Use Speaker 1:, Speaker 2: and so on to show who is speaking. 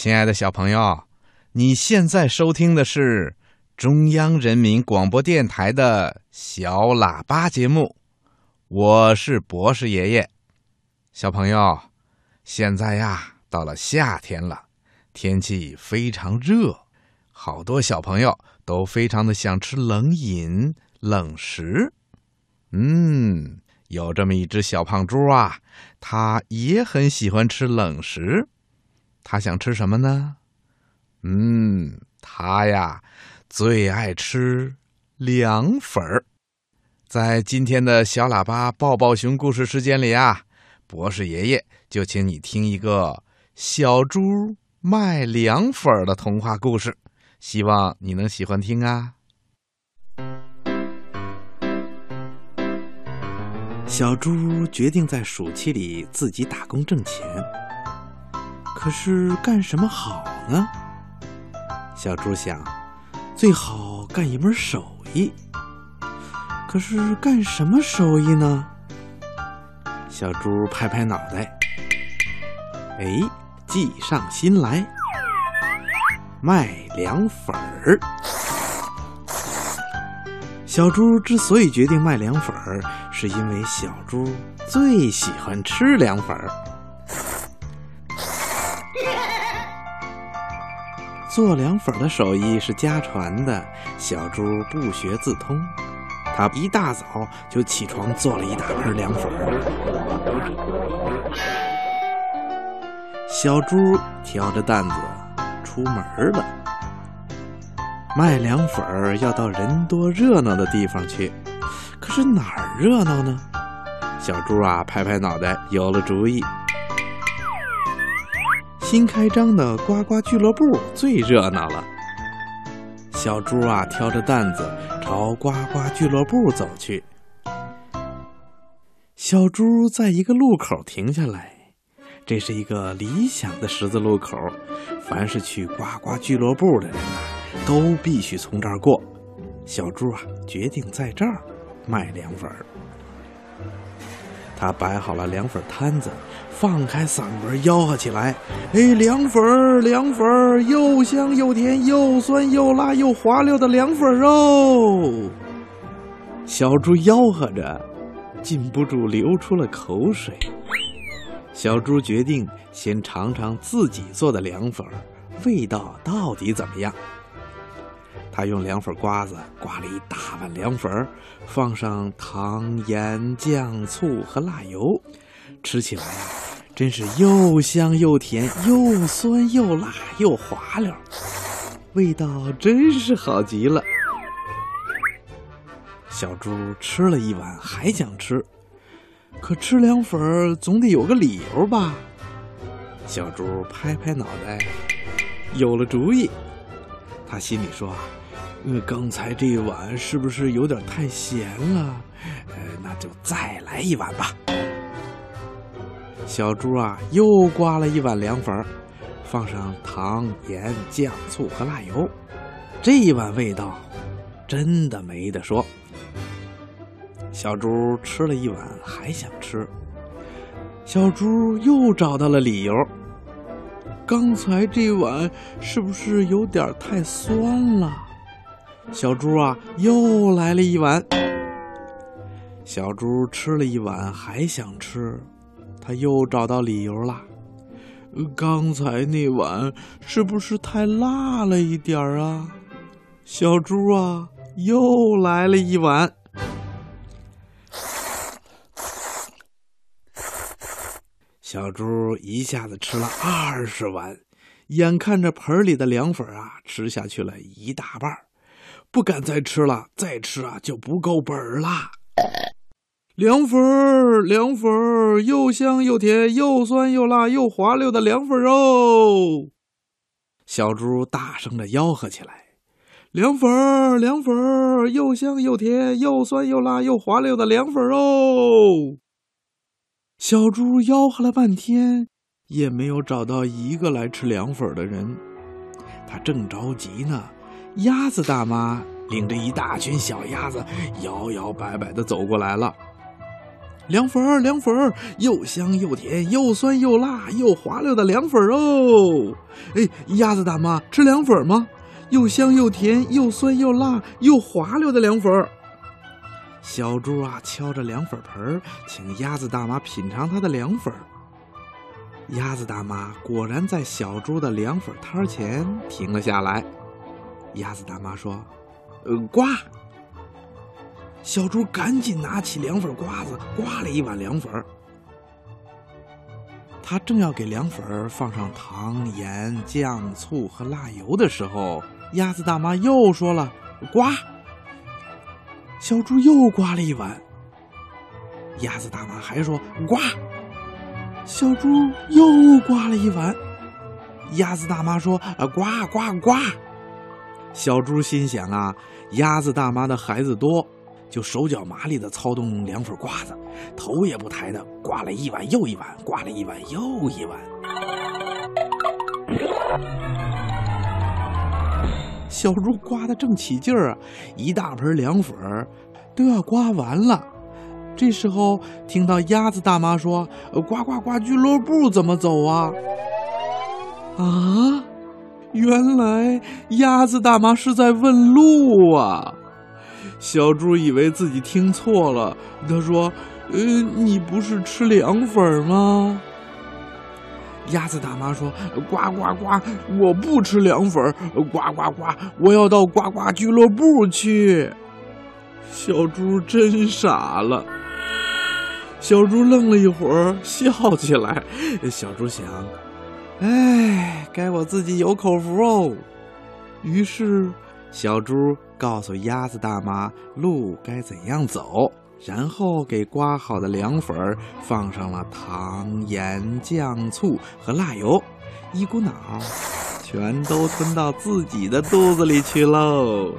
Speaker 1: 亲爱的小朋友，你现在收听的是中央人民广播电台的小喇叭节目，我是博士爷爷。小朋友，现在呀，到了夏天了，天气非常热，好多小朋友都非常的想吃冷饮、冷食。嗯，有这么一只小胖猪啊，它也很喜欢吃冷食。他想吃什么呢？嗯，他呀最爱吃凉粉儿。在今天的小喇叭抱抱熊故事时间里啊，博士爷爷就请你听一个小猪卖凉粉儿的童话故事，希望你能喜欢听啊。
Speaker 2: 小猪决定在暑期里自己打工挣钱，可是干什么好呢？小猪想，最好干一门手艺。可是干什么手艺呢？小猪拍拍脑袋，哎，计上心来，卖凉粉儿。小猪之所以决定卖凉粉儿，是因为小猪最喜欢吃凉粉儿。做凉粉的手艺是家传的，小猪不学自通。他一大早就起床做了一大盆凉粉。小猪挑着担子出门了。卖凉粉要到人多热闹的地方去，可是哪儿热闹呢？小猪啊，拍拍脑袋，有了主意。新开张的呱呱俱乐部最热闹了。小猪啊，挑着担子朝呱呱俱乐部走去。小猪在一个路口停下来，这是一个理想的十字路口，凡是去呱呱俱乐部的人呐、都必须从这儿过。小猪啊，决定在这儿卖凉粉。他摆好了凉粉摊子，放开嗓门吆喝起来：“哎，凉粉儿，凉粉儿，又香又甜，又酸又辣又滑溜的凉粉儿哦！”小猪吆喝着，禁不住流出了口水。小猪决定先尝尝自己做的凉粉儿，味道到底怎么样？他用凉粉刮子刮了一大碗凉粉儿，放上糖、盐、酱、醋和辣油，吃起来啊，真是又香又甜，又酸又辣又滑溜，味道真是好极了。小猪吃了一碗，还想吃，可吃凉粉总得有个理由吧？小猪拍拍脑袋，有了主意。他心里说啊。呃，刚才这一碗是不是有点太咸了？呃，那就再来一碗吧。小猪啊，又刮了一碗凉粉，放上糖、盐、酱、醋和辣油，这一碗味道真的没得说。小猪吃了一碗，还想吃。小猪又找到了理由。刚才这碗是不是有点太酸了？小猪啊，又来了一碗。小猪吃了一碗，还想吃，他又找到理由了。刚才那碗是不是太辣了一点儿啊？小猪啊，又来了一碗。小猪一下子吃了二十碗，眼看着盆里的凉粉啊，吃下去了一大半儿。不敢再吃了，再吃啊就不够本儿啦。凉粉儿，凉粉儿，又香又甜，又酸又辣又滑溜的凉粉儿哦！小猪大声的吆喝起来：“凉粉儿，凉粉儿，又香又甜，又酸又辣又滑溜的凉粉儿哦！”小猪吆喝了半天，也没有找到一个来吃凉粉的人。他正着急呢。鸭子大妈领着一大群小鸭子摇摇摆摆的走过来了。凉粉儿，凉粉儿，又香又甜，又酸又辣，又滑溜的凉粉儿哦！哎，鸭子大妈吃凉粉吗？又香又甜，又酸又辣，又滑溜的凉粉儿。小猪啊，敲着凉粉盆，请鸭子大妈品尝它的凉粉儿。鸭子大妈果然在小猪的凉粉摊前停了下来。鸭子大妈说：“呃，刮。”小猪赶紧拿起凉粉刮子，刮了一碗凉粉。他正要给凉粉放上糖、盐、酱、醋和辣油的时候，鸭子大妈又说了：“刮。”小猪又刮了一碗。鸭子大妈还说：“刮。”小猪又刮了一碗。鸭子大妈说：“啊，刮刮刮。”小猪心想啊，鸭子大妈的孩子多。就手脚麻利的操纵凉粉刮子，头也不抬的刮了一碗又一碗，刮了一碗又一碗。小猪刮的正起劲儿啊，一大盆凉粉都要刮完了。这时候听到鸭子大妈说：“呱呱呱俱乐部怎么走啊？”啊，原来鸭子大妈是在问路啊。小猪以为自己听错了，他说：“呃，你不是吃凉粉吗？”鸭子大妈说：“呱呱呱，我不吃凉粉，呱呱呱，我要到呱呱俱乐部去。”小猪真傻了。小猪愣了一会儿，笑起来。小猪想：“哎，该我自己有口福哦。”于是。小猪告诉鸭子大妈路该怎样走，然后给刮好的凉粉放上了糖、盐、酱、醋和辣油，一股脑全都吞到自己的肚子里去喽。